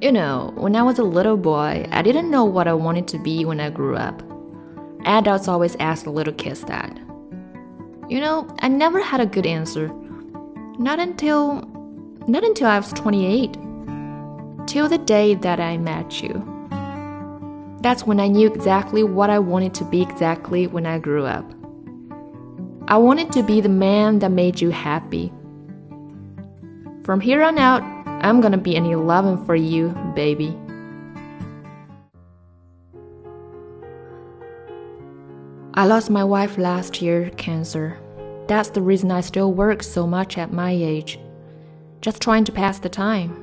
You know, when I was a little boy, I didn't know what I wanted to be when I grew up. Adults always ask the little kids that. You know, I never had a good answer. Not until not until I was 28. Till the day that I met you. That's when I knew exactly what I wanted to be exactly when I grew up. I wanted to be the man that made you happy. From here on out, I'm gonna be an 11 for you, baby. I lost my wife last year, cancer. That's the reason I still work so much at my age. Just trying to pass the time.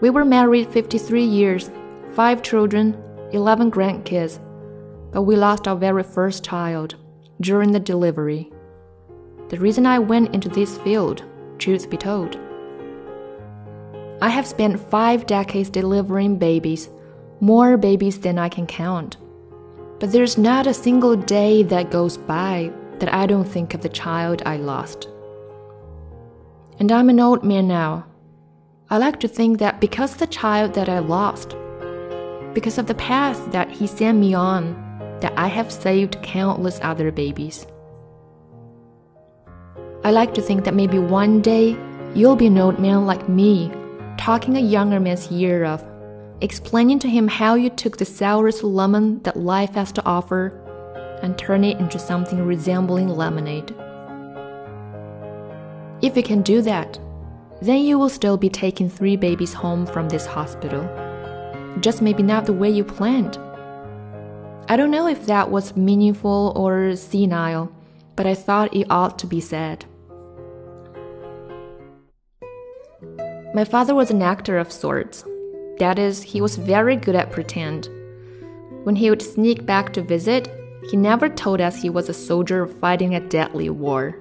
We were married 53 years, five children, 11 grandkids, but we lost our very first child during the delivery. The reason I went into this field, truth be told. I have spent five decades delivering babies, more babies than I can count. But there's not a single day that goes by that I don't think of the child I lost. And I'm an old man now. I like to think that because the child that I lost, because of the path that he sent me on, that I have saved countless other babies. I like to think that maybe one day you'll be an old man like me, talking a younger man's ear off, explaining to him how you took the sourest lemon that life has to offer and turn it into something resembling lemonade. If you can do that, then you will still be taking three babies home from this hospital. Just maybe not the way you planned. I don't know if that was meaningful or senile, but I thought it ought to be said. My father was an actor of sorts. That is, he was very good at pretend. When he would sneak back to visit, he never told us he was a soldier fighting a deadly war.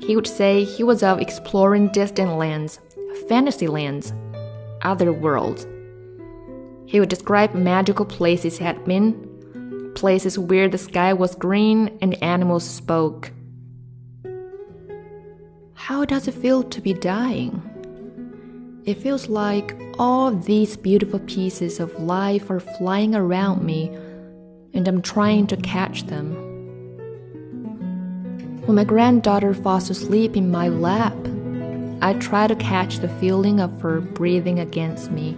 He would say he was of exploring distant lands, fantasy lands, other worlds. He would describe magical places he had been, places where the sky was green and animals spoke. How does it feel to be dying? It feels like all these beautiful pieces of life are flying around me, and I'm trying to catch them. When my granddaughter falls asleep in my lap, I try to catch the feeling of her breathing against me.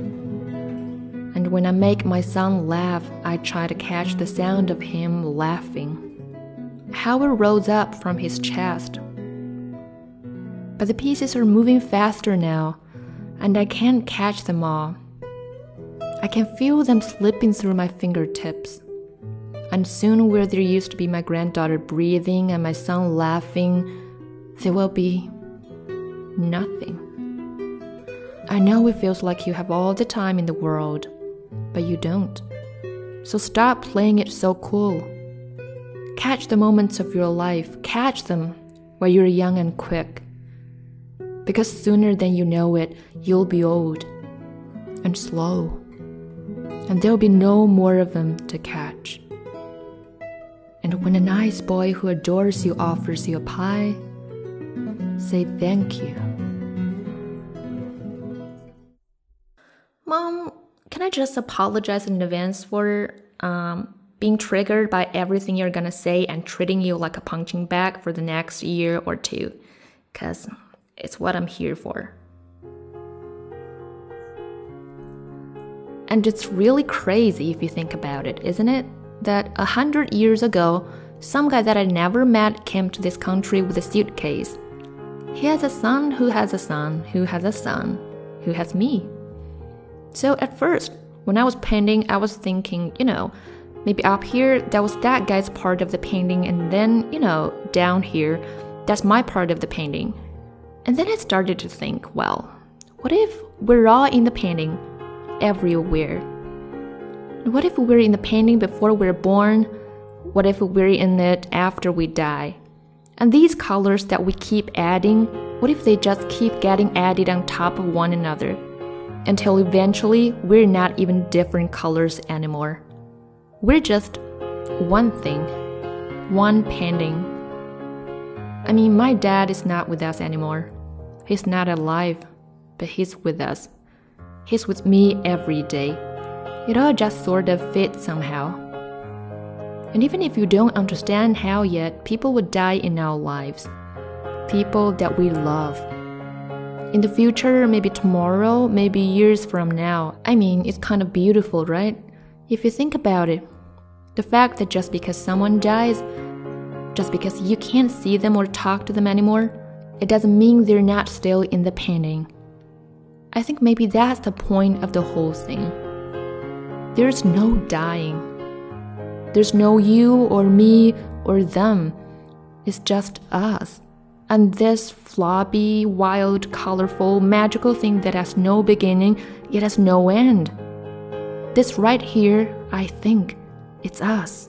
And when I make my son laugh, I try to catch the sound of him laughing. How it rolls up from his chest. But the pieces are moving faster now and I can't catch them all. I can feel them slipping through my fingertips. And soon, where there used to be my granddaughter breathing and my son laughing, there will be nothing. I know it feels like you have all the time in the world, but you don't. So stop playing it so cool. Catch the moments of your life, catch them while you're young and quick because sooner than you know it, you'll be old and slow, and there'll be no more of them to catch. And when a nice boy who adores you offers you a pie, say thank you. Mom, can I just apologize in advance for um, being triggered by everything you're gonna say and treating you like a punching bag for the next year or two? Because it's what I'm here for. And it's really crazy if you think about it, isn't it? That a hundred years ago, some guy that I never met came to this country with a suitcase. He has a son who has a son who has a son who has me. So at first, when I was painting, I was thinking, you know, maybe up here that was that guy's part of the painting, and then, you know, down here, that's my part of the painting. And then I started to think, well, what if we're all in the painting everywhere? What if we're in the painting before we're born? What if we're in it after we die? And these colors that we keep adding, what if they just keep getting added on top of one another? Until eventually we're not even different colors anymore. We're just one thing, one painting. I mean, my dad is not with us anymore. He's not alive, but he's with us. He's with me every day. It all just sort of fits somehow. And even if you don't understand how yet, people will die in our lives. People that we love. In the future, maybe tomorrow, maybe years from now. I mean, it's kind of beautiful, right? If you think about it, the fact that just because someone dies, just because you can't see them or talk to them anymore, it doesn't mean they're not still in the painting. I think maybe that's the point of the whole thing. There's no dying. There's no you or me or them. It's just us. And this floppy, wild, colorful, magical thing that has no beginning, yet has no end. This right here, I think, it's us.